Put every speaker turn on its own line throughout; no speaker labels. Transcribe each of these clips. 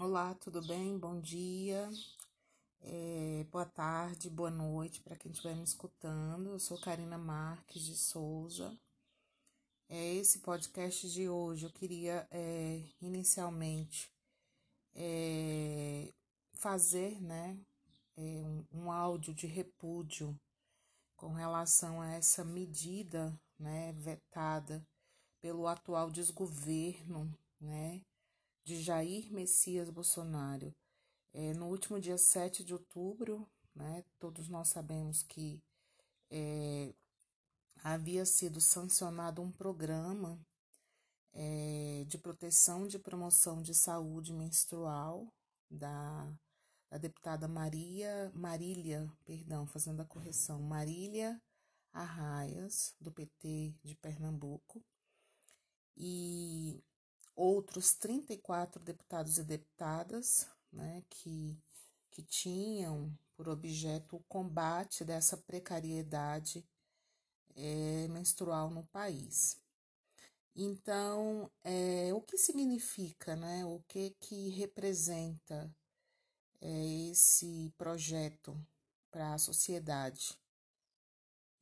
Olá, tudo bem? Bom dia, é, boa tarde, boa noite para quem estiver me escutando. Eu sou Karina Marques de Souza. É, esse podcast de hoje eu queria é, inicialmente é, fazer né, é, um, um áudio de repúdio com relação a essa medida né, vetada pelo atual desgoverno, né? De Jair Messias Bolsonaro. É, no último dia 7 de outubro, né, todos nós sabemos que é, havia sido sancionado um programa é, de proteção de promoção de saúde menstrual da, da deputada Maria Marília, perdão, fazendo a correção, Marília Arraias, do PT de Pernambuco. E outros 34 deputados e deputadas né, que, que tinham por objeto o combate dessa precariedade é, menstrual no país. Então, é, o que significa, né, o que, que representa é, esse projeto para a sociedade?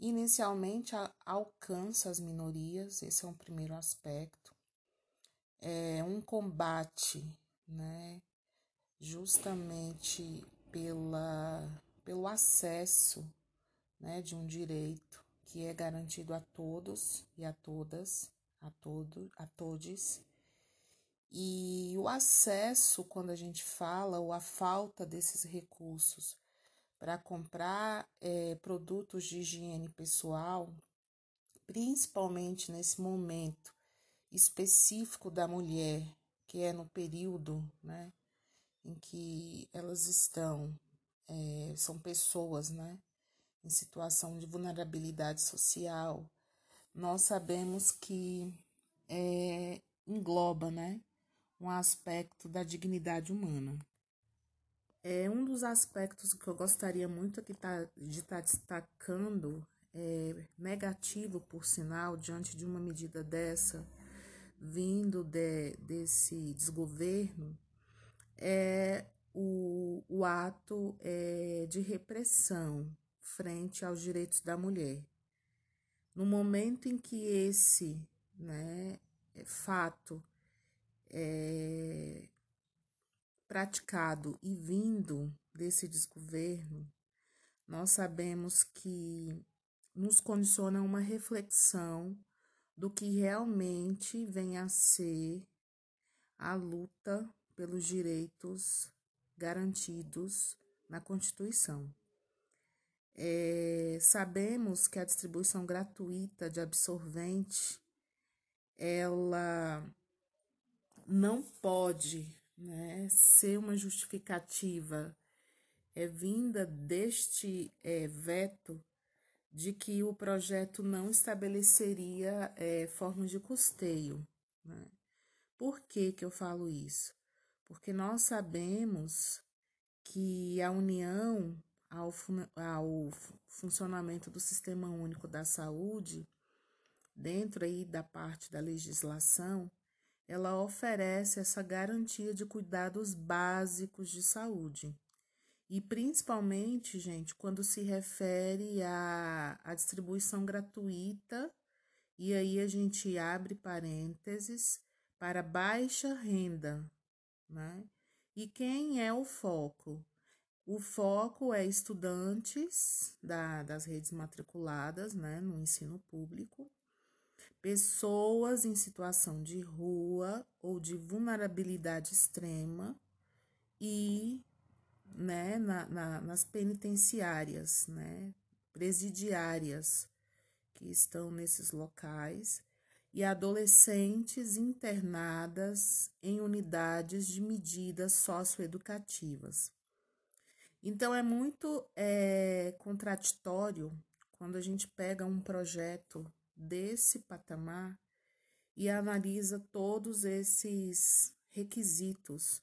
Inicialmente, a, alcança as minorias, esse é um primeiro aspecto é, um combate, né, justamente pela, pelo acesso né, de um direito que é garantido a todos e a todas, a todo, a todos. E o acesso, quando a gente fala, ou a falta desses recursos para comprar é, produtos de higiene pessoal, principalmente nesse momento específico da mulher, que é no período né, em que elas estão, é, são pessoas né, em situação de vulnerabilidade social, nós sabemos que é, engloba né, um aspecto da dignidade humana. É um dos aspectos que eu gostaria muito de estar tá destacando, é, negativo por sinal, diante de uma medida dessa, vindo de, desse desgoverno é o, o ato é, de repressão frente aos direitos da mulher. No momento em que esse né, fato é praticado e vindo desse desgoverno, nós sabemos que nos condiciona uma reflexão do que realmente vem a ser a luta pelos direitos garantidos na Constituição. É, sabemos que a distribuição gratuita de absorvente ela não pode né, ser uma justificativa é vinda deste é, veto de que o projeto não estabeleceria é, formas de custeio. Né? Por que, que eu falo isso? Porque nós sabemos que a União, ao, ao funcionamento do Sistema Único da Saúde, dentro aí da parte da legislação, ela oferece essa garantia de cuidados básicos de saúde. E principalmente, gente, quando se refere à, à distribuição gratuita, e aí a gente abre parênteses para baixa renda, né? E quem é o foco? O foco é estudantes da, das redes matriculadas né, no ensino público, pessoas em situação de rua ou de vulnerabilidade extrema e né, na, na, nas penitenciárias, né, presidiárias que estão nesses locais e adolescentes internadas em unidades de medidas socioeducativas. Então é muito é, contraditório quando a gente pega um projeto desse patamar e analisa todos esses requisitos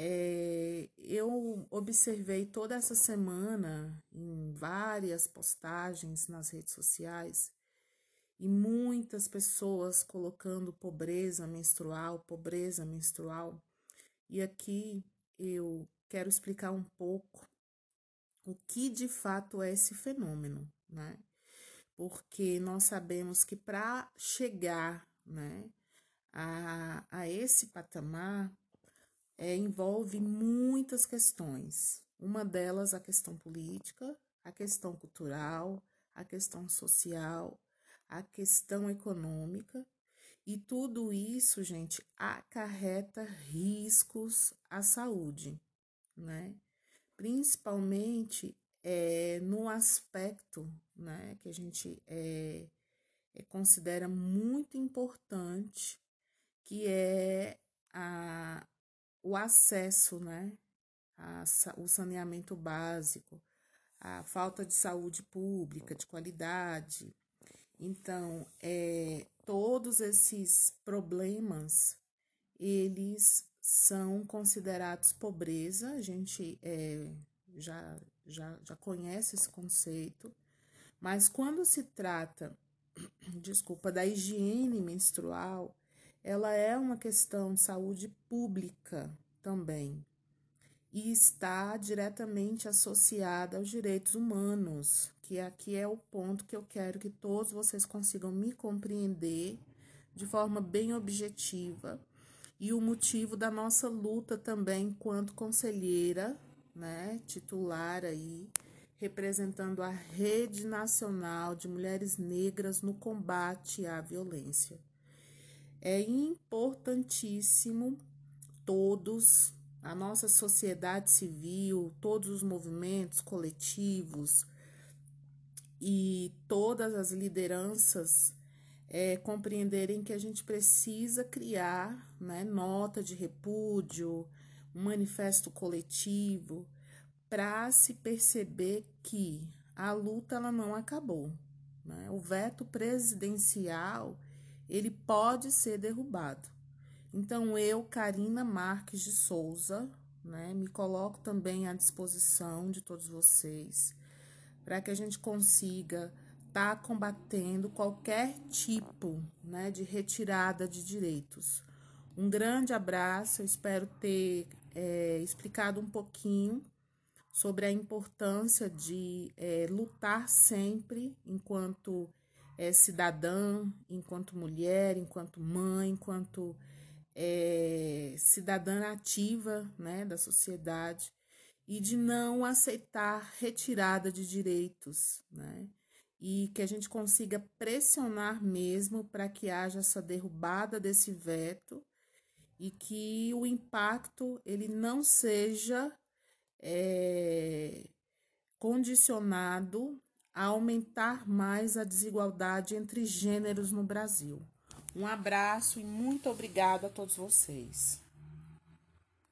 é, eu observei toda essa semana em várias postagens nas redes sociais e muitas pessoas colocando pobreza menstrual, pobreza menstrual. E aqui eu quero explicar um pouco o que de fato é esse fenômeno, né? Porque nós sabemos que para chegar, né, a, a esse patamar, é, envolve muitas questões. Uma delas a questão política, a questão cultural, a questão social, a questão econômica. E tudo isso, gente, acarreta riscos à saúde, né? Principalmente é, no aspecto né, que a gente é, é, considera muito importante, que é a, o acesso, né, a, o saneamento básico, a falta de saúde pública, de qualidade. Então, é, todos esses problemas, eles são considerados pobreza, a gente é, já, já, já conhece esse conceito, mas quando se trata, desculpa, da higiene menstrual, ela é uma questão de saúde pública também e está diretamente associada aos direitos humanos, que aqui é o ponto que eu quero que todos vocês consigam me compreender de forma bem objetiva e o motivo da nossa luta também enquanto conselheira, né, titular aí, representando a Rede Nacional de Mulheres Negras no combate à violência. É importantíssimo todos, a nossa sociedade civil, todos os movimentos coletivos e todas as lideranças é, compreenderem que a gente precisa criar né, nota de repúdio, um manifesto coletivo, para se perceber que a luta ela não acabou. Né? O veto presidencial ele pode ser derrubado. Então, eu, Karina Marques de Souza, né, me coloco também à disposição de todos vocês para que a gente consiga estar tá combatendo qualquer tipo né, de retirada de direitos. Um grande abraço, eu espero ter é, explicado um pouquinho sobre a importância de é, lutar sempre enquanto é, cidadã, enquanto mulher, enquanto mãe, enquanto é, cidadã ativa né, da sociedade e de não aceitar retirada de direitos, né? E que a gente consiga pressionar mesmo para que haja essa derrubada desse veto e que o impacto ele não seja é, condicionado a aumentar mais a desigualdade entre gêneros no Brasil. Um abraço e muito obrigada a todos vocês.